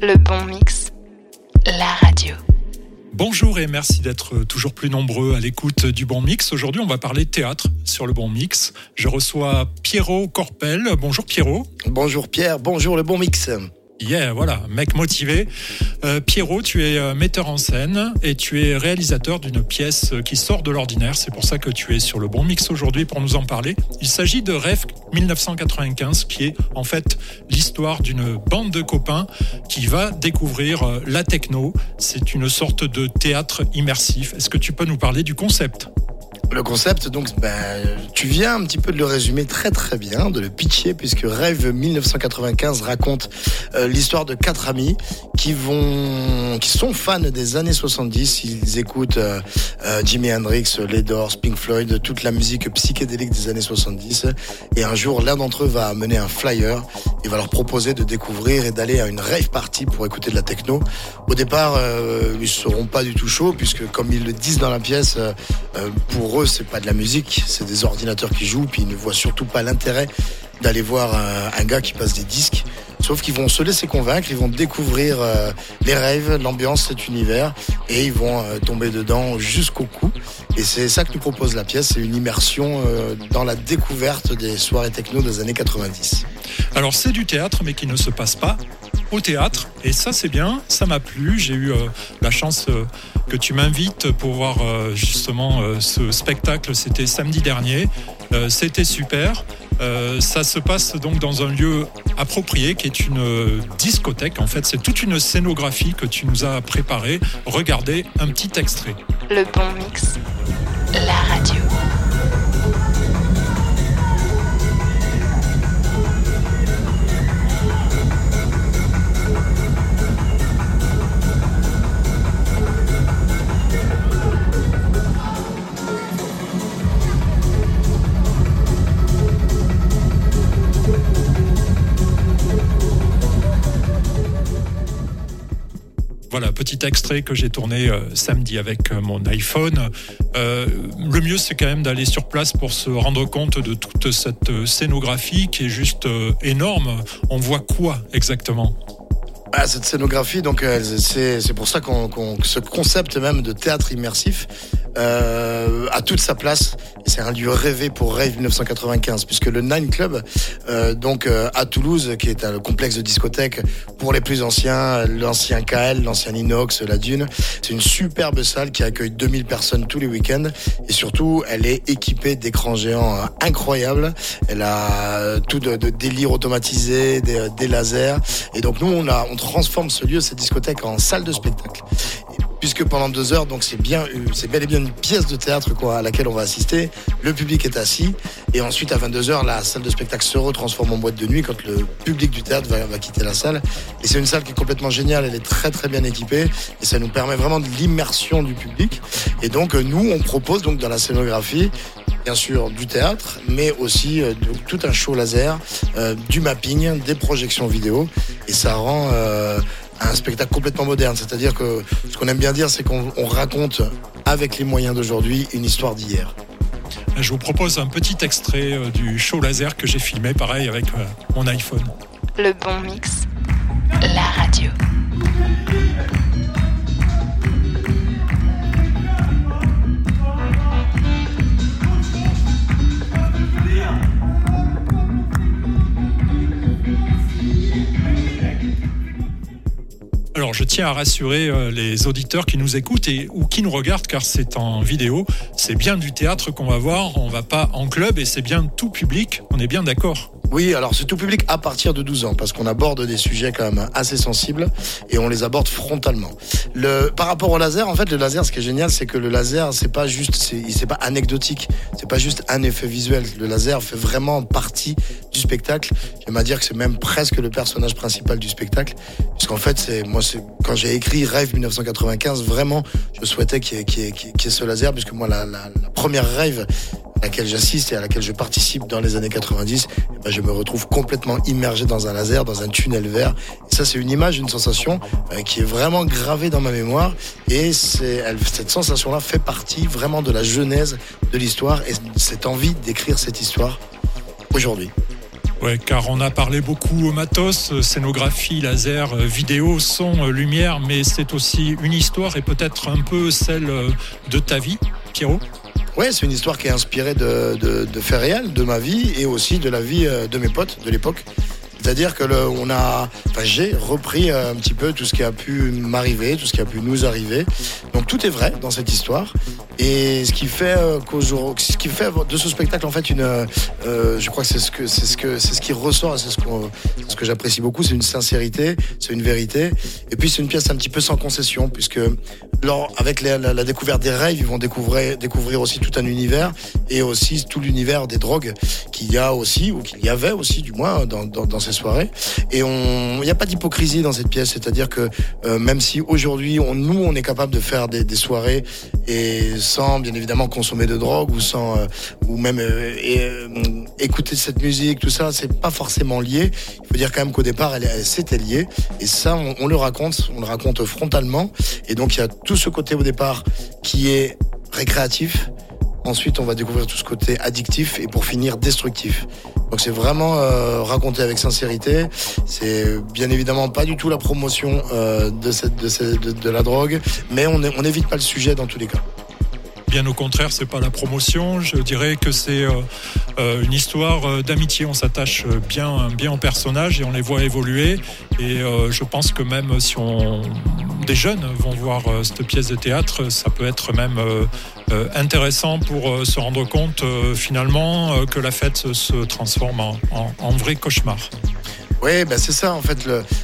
Le bon mix, la radio. Bonjour et merci d'être toujours plus nombreux à l'écoute du Bon Mix. Aujourd'hui, on va parler théâtre sur le Bon Mix. Je reçois Pierrot Corpel. Bonjour Pierrot. Bonjour Pierre, bonjour le Bon Mix. Yeah, voilà, mec motivé. Euh, Pierrot, tu es euh, metteur en scène et tu es réalisateur d'une pièce qui sort de l'ordinaire. C'est pour ça que tu es sur le bon mix aujourd'hui pour nous en parler. Il s'agit de Rêve 1995, qui est en fait l'histoire d'une bande de copains qui va découvrir euh, la techno. C'est une sorte de théâtre immersif. Est-ce que tu peux nous parler du concept? Le concept, donc, ben, tu viens un petit peu de le résumer très très bien, de le pitcher, puisque Rêve 1995 raconte euh, l'histoire de quatre amis qui vont, qui sont fans des années 70. Ils écoutent euh, euh, Jimi Hendrix, Les Doors, Pink Floyd, toute la musique psychédélique des années 70. Et un jour, l'un d'entre eux va amener un flyer et va leur proposer de découvrir et d'aller à une rave party pour écouter de la techno. Au départ, ils seront pas du tout chauds, puisque comme ils le disent dans la pièce, pour eux c'est pas de la musique, c'est des ordinateurs qui jouent, puis ils ne voient surtout pas l'intérêt d'aller voir un, gars qui passe des disques. Sauf qu'ils vont se laisser convaincre, ils vont découvrir euh, les rêves, l'ambiance, cet univers, et ils vont euh, tomber dedans jusqu'au cou. Et c'est ça que nous propose la pièce, c'est une immersion euh, dans la découverte des soirées techno des années 90. Alors c'est du théâtre, mais qui ne se passe pas au théâtre. Et ça, c'est bien, ça m'a plu. J'ai eu la chance que tu m'invites pour voir justement ce spectacle. C'était samedi dernier. C'était super. ça se passe donc dans un lieu approprié qui est une discothèque. En fait, c'est toute une scénographie que tu nous as préparée. Regardez un petit extrait. Le bon mix, la radio. Voilà, petit extrait que j'ai tourné euh, samedi avec euh, mon iPhone. Euh, le mieux, c'est quand même d'aller sur place pour se rendre compte de toute cette scénographie qui est juste énorme. On voit quoi exactement? Ah, cette scénographie, donc c'est pour ça qu'on ce concept même de théâtre immersif euh, toute sa place. C'est un lieu rêvé pour Rave 1995, puisque le Nine Club, euh, donc euh, à Toulouse, qui est un complexe de discothèque pour les plus anciens, l'ancien KL, l'ancien Inox, la Dune, c'est une superbe salle qui accueille 2000 personnes tous les week-ends, et surtout, elle est équipée d'écrans géants incroyables. Elle a tout de, de délire automatisé, des, des lasers, et donc nous, on a, on transforme ce lieu, cette discothèque, en salle de spectacle puisque pendant deux heures, donc c'est bien, c'est bel et bien une pièce de théâtre à laquelle on va assister. Le public est assis et ensuite à 22 heures, la salle de spectacle se retransforme en boîte de nuit quand le public du théâtre va, quitter la salle. Et c'est une salle qui est complètement géniale, elle est très très bien équipée et ça nous permet vraiment de l'immersion du public. Et donc euh, nous, on propose donc dans la scénographie bien sûr du théâtre, mais aussi euh, tout un show laser, euh, du mapping, des projections vidéo, et ça rend un spectacle complètement moderne. C'est-à-dire que ce qu'on aime bien dire, c'est qu'on raconte avec les moyens d'aujourd'hui une histoire d'hier. Je vous propose un petit extrait euh, du show laser que j'ai filmé, pareil, avec euh, mon iPhone. Le bon mix, la radio. Je tiens à rassurer euh, les auditeurs qui nous écoutent et ou qui nous regardent car c'est en vidéo. C'est bien du théâtre qu'on va voir, on va pas en club et c'est bien tout public. On est bien d'accord. Oui, alors c'est tout public à partir de 12 ans, parce qu'on aborde des sujets quand même assez sensibles et on les aborde frontalement. Le, par rapport au laser, en fait, le laser, ce qui est génial, c'est que le laser, c'est pas juste, c'est pas anecdotique, c'est pas juste un effet visuel. Le laser fait vraiment partie du spectacle. J'aime à dire que c'est même presque le personnage principal du spectacle, puisqu'en fait, c'est moi, c'est quand j'ai écrit Rêve 1995, vraiment, je souhaitais qu'il y, qu y, ait ce laser, puisque moi, la, la, la première rêve à laquelle j'assiste et à laquelle je participe dans les années 90, eh ben je me retrouve complètement immergé dans un laser, dans un tunnel vert. Et ça, c'est une image, une sensation euh, qui est vraiment gravée dans ma mémoire. Et cette sensation-là fait partie vraiment de la genèse de l'histoire et cette envie d'écrire cette histoire aujourd'hui. Ouais, car on a parlé beaucoup au matos, scénographie, laser, vidéo, son, lumière, mais c'est aussi une histoire et peut-être un peu celle de ta vie, Pierrot? Oui, c'est une histoire qui est inspirée de, de faits réels, de ma vie et aussi de la vie de mes potes de l'époque. C'est-à-dire que le, on a, enfin, j'ai repris un petit peu tout ce qui a pu m'arriver, tout ce qui a pu nous arriver. Donc tout est vrai dans cette histoire. Et ce qui fait euh, ce qui fait de ce spectacle en fait une, euh, je crois que c'est ce que c'est ce que c'est ce qui ressort, c'est ce, ce que j'apprécie beaucoup, c'est une sincérité, c'est une vérité. Et puis c'est une pièce un petit peu sans concession, puisque lors, avec la, la, découverte des rêves, ils vont découvrir découvrir aussi tout un univers et aussi tout l'univers des drogues qu'il y a aussi ou qu'il y avait aussi du moins dans, dans, dans ces soirées. Et il n'y a pas d'hypocrisie dans cette pièce, c'est-à-dire que euh, même si aujourd'hui on, nous on est capable de faire des, soirées et sans bien évidemment consommer de drogue ou sans euh, ou même euh, écouter cette musique, tout ça, c'est pas forcément lié. Il faut dire quand même qu'au départ, elle, c'était lié. Et ça, on, le raconte, on le raconte frontalement. Et donc il y a tout ce côté au départ qui est récréatif. Ensuite, on va découvrir tout ce côté addictif et pour finir destructif. Donc c'est vraiment raconté avec sincérité. C'est bien évidemment pas du tout la promotion de, cette, de, de, la drogue, mais on n'évite pas le sujet dans tous les cas. Bien au contraire, c'est pas la promotion. Je dirais que c'est euh, euh, une histoire euh, d'amitié. On s'attache bien, bien aux personnages et on les voit évoluer. Et je pense que même si on, des jeunes vont voir cette pièce de théâtre, ça peut être même intéressant pour se rendre compte finalement que la fête se transforme en vrai cauchemar. Oui, ben c'est ça en fait.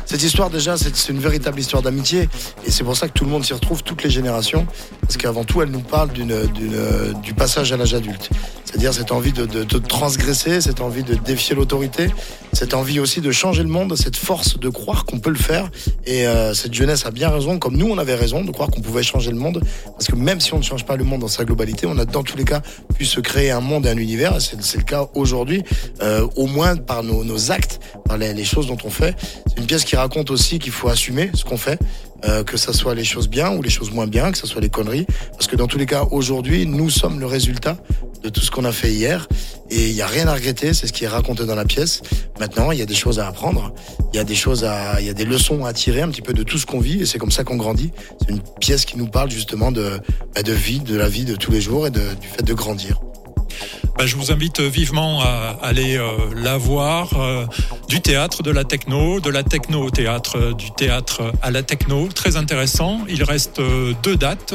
Cette histoire déjà, c'est une véritable histoire d'amitié et c'est pour ça que tout le monde s'y retrouve, toutes les générations, parce qu'avant tout, elle nous parle du passage à l'âge adulte. C'est-à-dire cette envie de, de, de, transgresser, cette envie de défier l'autorité, cette envie aussi de changer le monde, cette force de croire qu'on peut le faire. Et euh, cette jeunesse a bien raison, comme nous on avait raison de croire qu'on pouvait changer le monde, parce que même si on ne change pas le monde dans sa globalité, on a dans tous les cas pu se créer un monde et un univers. C'est, le cas aujourd'hui, euh, au moins par nos, nos actes, par les choses dont on fait. C'est une pièce qui raconte aussi qu'il faut assumer ce qu'on fait, euh, que ça soit les choses bien ou les choses moins bien, que ça soit les conneries. Parce que dans tous les cas, aujourd'hui, nous sommes le résultat de tout ce qu'on a fait hier. Et il n'y a rien à regretter, c'est ce qui est raconté dans la pièce. Maintenant, il y a des choses à apprendre, il y a des choses à, il y a des leçons à tirer un petit peu de tout ce qu'on vit, et c'est comme ça qu'on grandit. C'est une pièce qui nous parle justement de, bah, de vie, de la vie de tous les jours et du fait de grandir. Bah, je vous invite vivement à aller euh, la voir. Euh, du théâtre, de la techno, de la techno au théâtre, euh, du théâtre à la techno. Très intéressant. Il reste deux dates.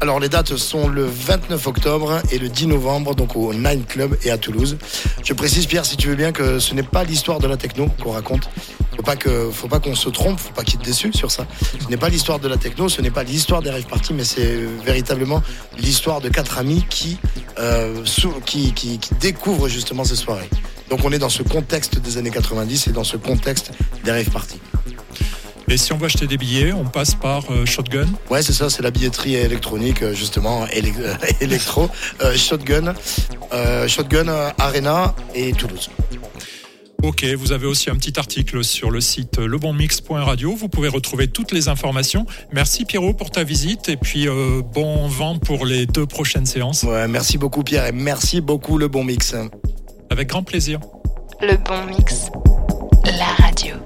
Alors les dates sont le 29 octobre et le 10 novembre, donc au Nine Club et à Toulouse. Je précise Pierre, si tu veux bien, que ce n'est pas l'histoire de la techno qu'on raconte. Faut pas que, faut pas qu'on se trompe, faut pas qu'il ait déçu sur ça. Ce n'est pas l'histoire de la techno, ce n'est pas l'histoire des rave parties, mais c'est véritablement l'histoire de quatre amis qui, euh, qui, qui, qui découvrent justement ces soirées. Donc on est dans ce contexte des années 90 et dans ce contexte des rave parties. Et si on veut acheter des billets, on passe par euh, Shotgun Ouais, c'est ça, c'est la billetterie électronique, euh, justement, euh, électro. Shotgun, Shotgun Arena et Toulouse. Ok, vous avez aussi un petit article sur le site lebonmix.radio. Vous pouvez retrouver toutes les informations. Merci Pierrot pour ta visite et puis bon vent pour les deux prochaines séances. Ouais, merci beaucoup Pierre et merci beaucoup Le Bon Mix. Avec grand plaisir. Le Bon Mix, la radio.